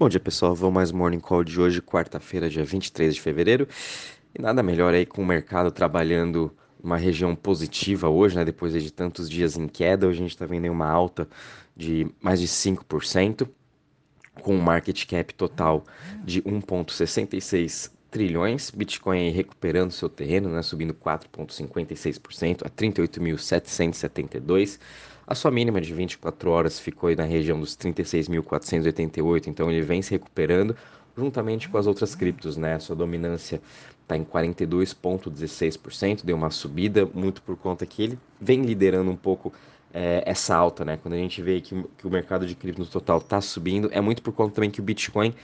Bom dia pessoal, vamos mais Morning Call de hoje, quarta-feira, dia 23 de fevereiro. E nada melhor aí com o mercado trabalhando uma região positiva hoje, né? Depois de tantos dias em queda, hoje a gente está vendo uma alta de mais de 5%, com um market cap total de 1,66 trilhões, Bitcoin recuperando seu terreno, né, subindo 4,56% a 38.772. A sua mínima de 24 horas ficou na região dos 36.488, então ele vem se recuperando juntamente com as outras criptos, né? Sua dominância está em 42,16%, deu uma subida, muito por conta que ele vem liderando um pouco é, essa alta, né? Quando a gente vê que, que o mercado de cripto no total está subindo, é muito por conta também que o Bitcoin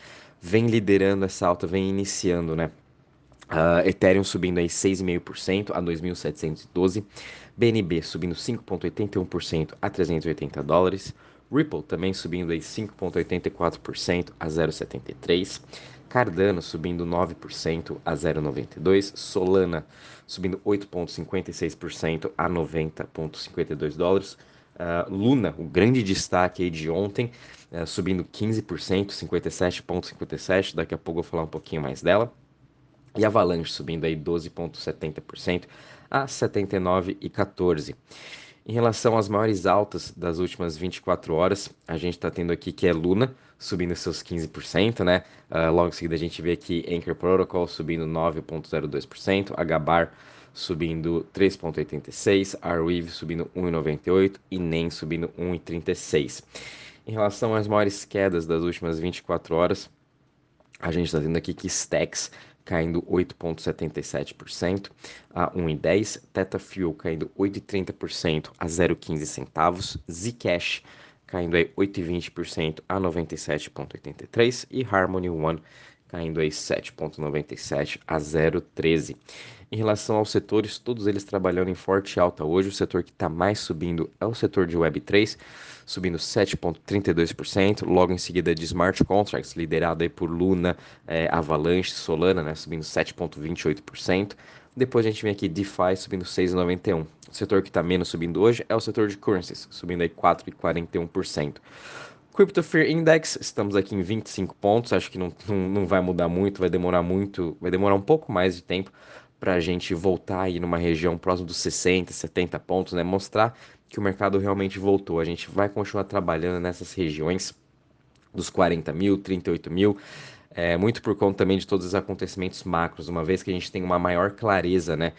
vem liderando essa alta, vem iniciando, né? Uh, Ethereum subindo aí 6,5% a 2.712, BNB subindo 5,81% a 380 dólares, Ripple também subindo aí 5,84% a 0,73, Cardano subindo 9% a 0,92, Solana subindo 8,56% a 90,52 dólares, Uh, Luna, o grande destaque aí de ontem, uh, subindo 15%, 57,57%. Daqui a pouco eu vou falar um pouquinho mais dela. E Avalanche subindo aí 12,70% a 79,14%. Em relação às maiores altas das últimas 24 horas, a gente está tendo aqui que é Luna subindo seus 15%, né? Uh, logo em seguida a gente vê aqui Anchor Protocol subindo 9,02%, Agabar subindo 3,86, Arweave subindo 1,98 e NEM subindo 1,36. Em relação às maiores quedas das últimas 24 horas, a gente está tendo aqui que Stacks caindo 8,77% a 1,10, Teta Fuel caindo 8,30% a 0,15 centavos, Zcash caindo aí 8,20% a 97,83 e Harmony One caindo aí 7,97 a 0,13. Em relação aos setores, todos eles trabalhando em forte alta hoje. O setor que está mais subindo é o setor de Web3, subindo 7,32%. Logo em seguida de Smart Contracts, liderado aí por Luna, é, Avalanche, Solana, né, subindo 7,28%. Depois a gente vem aqui DeFi subindo 6,91%. O setor que está menos subindo hoje é o setor de currencies, subindo aí 4,41%. Crypto Fear Index, estamos aqui em 25 pontos, acho que não, não, não vai mudar muito, vai demorar muito, vai demorar um pouco mais de tempo para a gente voltar aí numa região próxima dos 60, 70 pontos, né? Mostrar que o mercado realmente voltou. A gente vai continuar trabalhando nessas regiões dos 40 mil, 38 mil, é, muito por conta também de todos os acontecimentos macros, uma vez que a gente tem uma maior clareza, né,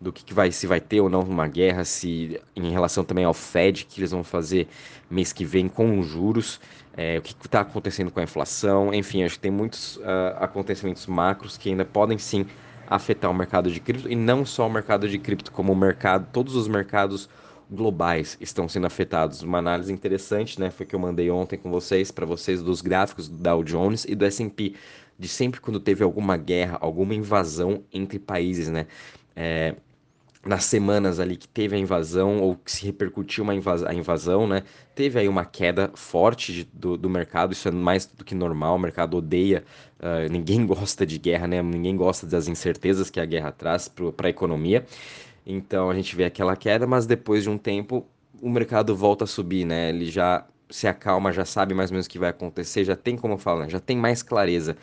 do que, que vai, se vai ter ou não uma guerra, se em relação também ao Fed, que eles vão fazer mês que vem com os juros, é, o que está acontecendo com a inflação, enfim, acho que tem muitos uh, acontecimentos macros que ainda podem sim afetar o mercado de cripto e não só o mercado de cripto, como o mercado, todos os mercados globais estão sendo afetados. Uma análise interessante, né, foi que eu mandei ontem com vocês, para vocês, dos gráficos do Dow Jones e do S&P, de sempre quando teve alguma guerra, alguma invasão entre países, né, é, nas semanas ali que teve a invasão ou que se repercutiu uma invas a invasão, né? Teve aí uma queda forte de, do, do mercado, isso é mais do que normal, o mercado odeia, uh, ninguém gosta de guerra, né? Ninguém gosta das incertezas que a guerra traz para a economia. Então a gente vê aquela queda, mas depois de um tempo o mercado volta a subir, né? Ele já se acalma, já sabe mais ou menos o que vai acontecer, já tem como falar, já tem mais clareza.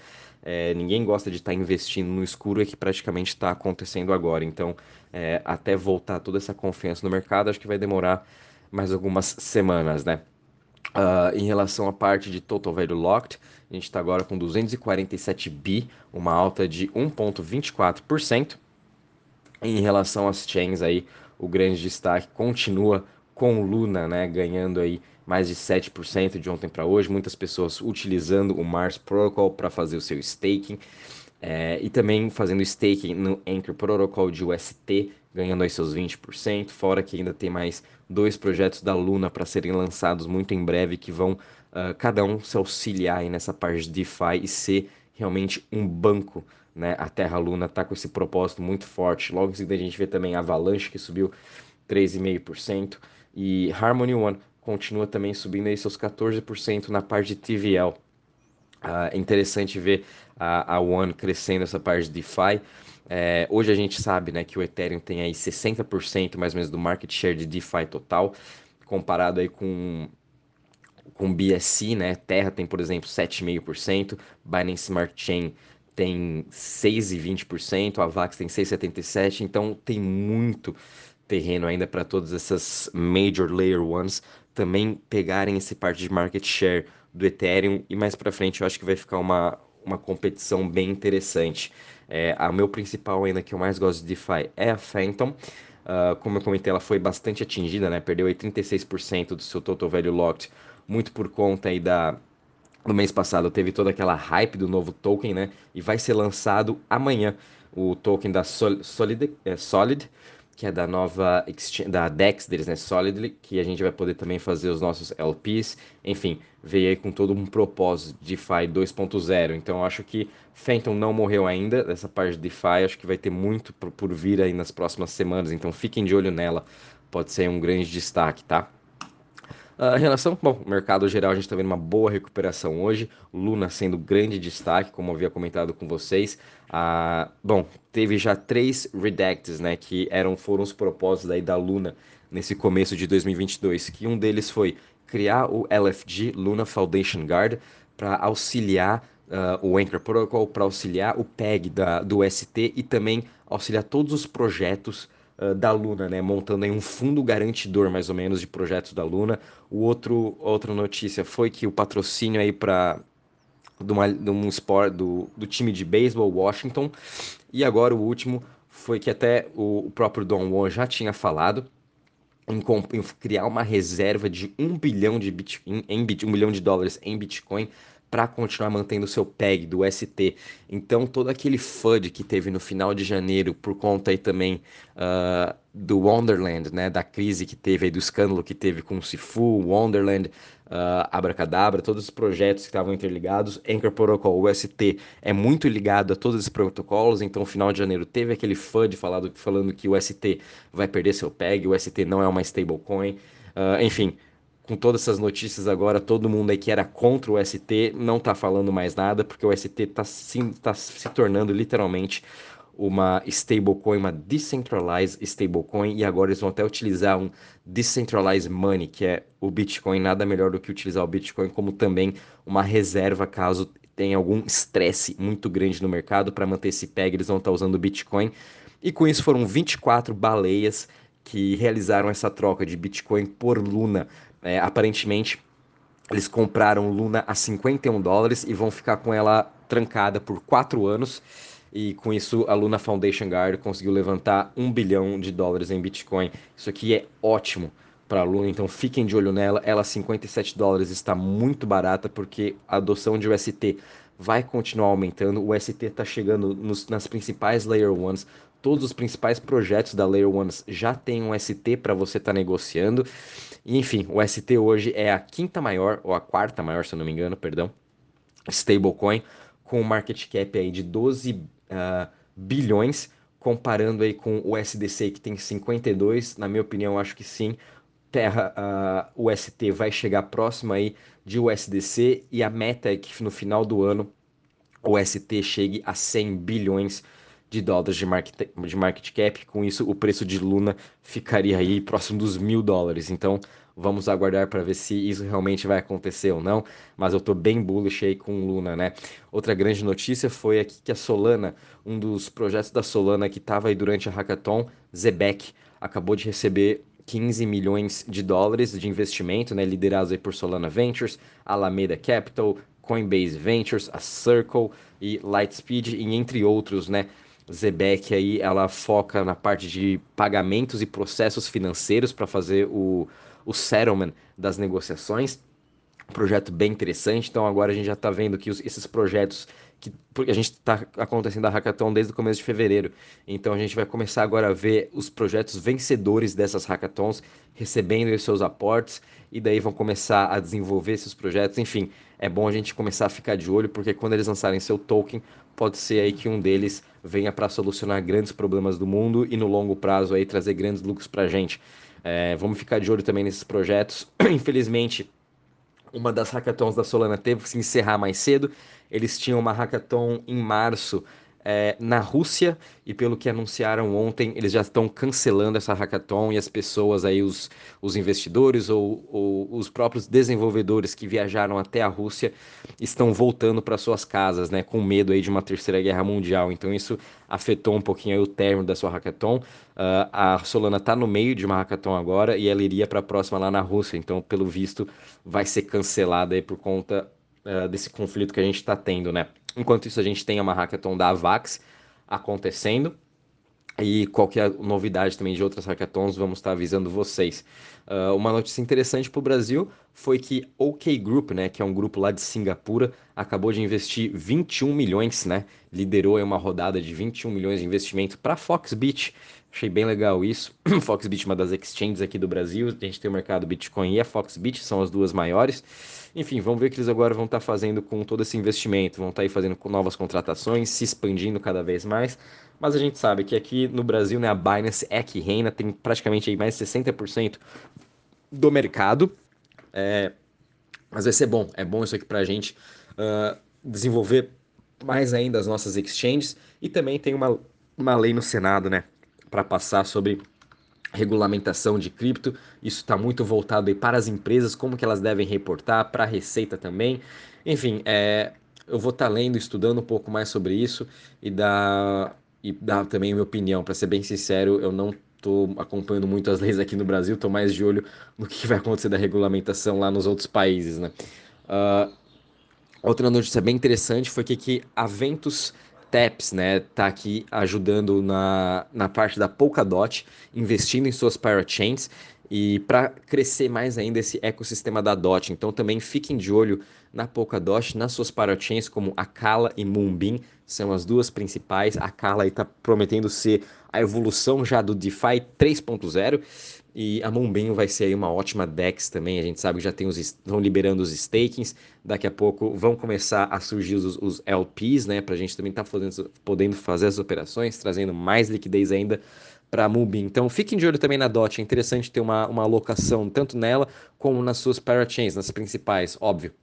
É, ninguém gosta de estar tá investindo no escuro, é que praticamente está acontecendo agora. Então, é, até voltar toda essa confiança no mercado, acho que vai demorar mais algumas semanas, né? Uh, em relação à parte de Total Value Locked, a gente está agora com 247 bi, uma alta de 1,24%. Em relação às chains aí, o grande destaque continua com Luna, né, ganhando aí mais de 7% de ontem para hoje, muitas pessoas utilizando o Mars Protocol para fazer o seu staking. É, e também fazendo staking no Anchor Protocol de UST, ganhando aí seus 20%, fora que ainda tem mais dois projetos da Luna para serem lançados muito em breve, que vão uh, cada um se auxiliar nessa parte de DeFi e ser realmente um banco, né? A Terra Luna está com esse propósito muito forte. Logo em seguida a gente vê também a Avalanche, que subiu 3,5%, e Harmony One continua também subindo aí seus 14% na parte de TVL. Uh, é interessante ver a, a One crescendo essa parte de DeFi. É, hoje a gente sabe né, que o Ethereum tem aí 60% mais ou menos do market share de DeFi total, comparado aí com com BSC, né? Terra tem, por exemplo, 7,5%, Binance Smart Chain tem 6,20%, a Vax tem 6,77%, então tem muito terreno ainda para todas essas major layer ones também pegarem esse parte de market share do Ethereum e mais para frente eu acho que vai ficar uma, uma competição bem interessante. É, a meu principal ainda que eu mais gosto de DeFi é a Phantom. Uh, como eu comentei, ela foi bastante atingida, né? Perdeu aí 36% do seu total value locked, muito por conta aí da no mês passado teve toda aquela hype do novo token, né? E vai ser lançado amanhã o token da Sol Solid, é, Solid que é da nova da Dex deles, né, Solidly, que a gente vai poder também fazer os nossos LPs, enfim, veio aí com todo um propósito de DeFi 2.0. Então acho que Phantom não morreu ainda, dessa parte de DeFi, acho que vai ter muito por vir aí nas próximas semanas, então fiquem de olho nela, pode ser um grande destaque, tá? A relação, bom, mercado geral a gente está vendo uma boa recuperação hoje, Luna sendo grande destaque, como havia comentado com vocês. Ah, bom, teve já três redacts, né, que eram foram os propósitos aí da Luna nesse começo de 2022, que um deles foi criar o LFG, Luna Foundation Guard, para auxiliar uh, o Anchor Protocol, para auxiliar o PEG da, do ST e também auxiliar todos os projetos uh, da Luna, né? Montando aí um fundo garantidor, mais ou menos, de projetos da Luna. O outro, outra notícia foi que o patrocínio aí para de, um sport do, do time de beisebol Washington. E agora o último foi que até o, o próprio Don Juan já tinha falado em, em, criar uma reserva de um bilhão de Bitcoin, em, um bilhão de dólares em Bitcoin para continuar mantendo o seu PEG do ST. Então, todo aquele FUD que teve no final de janeiro, por conta aí também uh, do Wonderland, né, da crise que teve aí, do escândalo que teve com o Sifu, Wonderland, uh, Abracadabra, todos os projetos que estavam interligados, Anchor Protocol, o ST, é muito ligado a todos esses protocolos, então, final de janeiro teve aquele FUD falado, falando que o ST vai perder seu PEG, o ST não é uma stablecoin, uh, enfim com todas essas notícias agora, todo mundo aí que era contra o ST não tá falando mais nada, porque o ST tá, sim, tá se tornando literalmente uma stablecoin, uma decentralized stablecoin, e agora eles vão até utilizar um decentralized money, que é o Bitcoin, nada melhor do que utilizar o Bitcoin como também uma reserva caso tenha algum estresse muito grande no mercado. Para manter esse peg, eles vão estar tá usando o Bitcoin. E com isso foram 24 baleias que realizaram essa troca de Bitcoin por Luna é, aparentemente, eles compraram Luna a 51 dólares e vão ficar com ela trancada por 4 anos. E com isso, a Luna Foundation Guard conseguiu levantar 1 bilhão de dólares em Bitcoin. Isso aqui é ótimo para a Luna, então fiquem de olho nela. Ela, 57 dólares, está muito barata porque a adoção de UST vai continuar aumentando. O UST está chegando nos, nas principais Layer Ones. Todos os principais projetos da Layer Ones já tem um ST para você estar tá negociando. Enfim, o ST hoje é a quinta maior, ou a quarta maior, se eu não me engano, perdão, stablecoin, com um market cap aí de 12 uh, ah, bilhões, comparando aí com o SDC que tem 52, na minha opinião, acho que sim, Terra, uh, o ST vai chegar próximo aí de USDC e a meta é que no final do ano o ST chegue a 100 bilhões de dólares de market, de market cap. Com isso, o preço de Luna ficaria aí próximo dos mil dólares. Então, vamos aguardar para ver se isso realmente vai acontecer ou não. Mas eu estou bem bullish aí com Luna, né? Outra grande notícia foi aqui que a Solana, um dos projetos da Solana que estava aí durante a hackathon, Zebek, acabou de receber 15 milhões de dólares de investimento, né, liderados aí por Solana Ventures, Alameda Capital, Coinbase Ventures, a Circle e Lightspeed, e entre outros, né, Zebeck aí, ela foca na parte de pagamentos e processos financeiros para fazer o, o settlement das negociações. projeto bem interessante, então agora a gente já está vendo que os, esses projetos que a gente está acontecendo a hackathon desde o começo de fevereiro. Então a gente vai começar agora a ver os projetos vencedores dessas hackathons recebendo os seus aportes e daí vão começar a desenvolver esses projetos. Enfim, é bom a gente começar a ficar de olho porque quando eles lançarem seu token, pode ser aí que um deles venha para solucionar grandes problemas do mundo e no longo prazo aí trazer grandes lucros para a gente. É, vamos ficar de olho também nesses projetos. Infelizmente, uma das hackathons da Solana teve que se encerrar mais cedo. Eles tinham uma hackathon em março é, na Rússia e pelo que anunciaram ontem, eles já estão cancelando essa hackathon e as pessoas aí, os, os investidores ou, ou os próprios desenvolvedores que viajaram até a Rússia estão voltando para suas casas, né, com medo aí de uma terceira guerra mundial. Então isso afetou um pouquinho o término da sua hackathon. Uh, a Solana está no meio de uma hackathon agora e ela iria para a próxima lá na Rússia. Então, pelo visto, vai ser cancelada aí por conta uh, desse conflito que a gente está tendo, né? Enquanto isso, a gente tem uma hackathon da Avax acontecendo. E qualquer novidade também de outras hackathons, vamos estar avisando vocês. Uh, uma notícia interessante para o Brasil foi que OK Group, né, que é um grupo lá de Singapura, acabou de investir 21 milhões, né, liderou uma rodada de 21 milhões de investimento para Foxbit. Achei bem legal isso. Foxbit, uma das exchanges aqui do Brasil, a gente tem o mercado Bitcoin e a Foxbit, são as duas maiores. Enfim, vamos ver o que eles agora vão estar fazendo com todo esse investimento, vão estar aí fazendo novas contratações, se expandindo cada vez mais. Mas a gente sabe que aqui no Brasil, né, a Binance é que reina, tem praticamente aí mais de 60% do mercado. É, mas vai ser bom, é bom isso aqui para a gente uh, desenvolver mais ainda as nossas exchanges. E também tem uma, uma lei no Senado, né, para passar sobre regulamentação de cripto. Isso está muito voltado aí para as empresas, como que elas devem reportar, para a Receita também. Enfim, é, eu vou estar tá lendo, estudando um pouco mais sobre isso e dar, e dar também a minha opinião. Para ser bem sincero, eu não estou acompanhando muito as leis aqui no Brasil, estou mais de olho no que vai acontecer da regulamentação lá nos outros países, né? Uh, outra notícia bem interessante foi que, que a Ventus Taps, né, tá aqui ajudando na, na parte da Polkadot, investindo em suas parachains e para crescer mais ainda esse ecossistema da DOT. Então também fiquem de olho na Polkadot, nas suas parachains como Akala e Moonbeam, são as duas principais. A Akala está prometendo ser a evolução já do DeFi 3.0 e a Moonbeam vai ser aí uma ótima DEX também. A gente sabe que já tem os estão liberando os stakings. Daqui a pouco vão começar a surgir os, os LPs, né? Para a gente também estar tá podendo fazer as operações, trazendo mais liquidez ainda para Moonbeam. Então fiquem de olho também na DOT. É interessante ter uma, uma alocação tanto nela como nas suas parachains, nas principais, óbvio.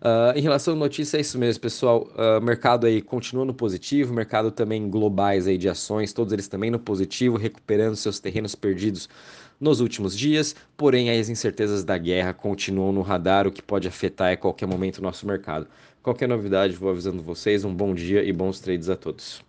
Uh, em relação à notícia, é isso mesmo, pessoal. Uh, mercado aí continua no positivo, mercado também globais aí de ações, todos eles também no positivo, recuperando seus terrenos perdidos nos últimos dias, porém as incertezas da guerra continuam no radar, o que pode afetar a qualquer momento o nosso mercado. Qualquer novidade, vou avisando vocês. Um bom dia e bons trades a todos.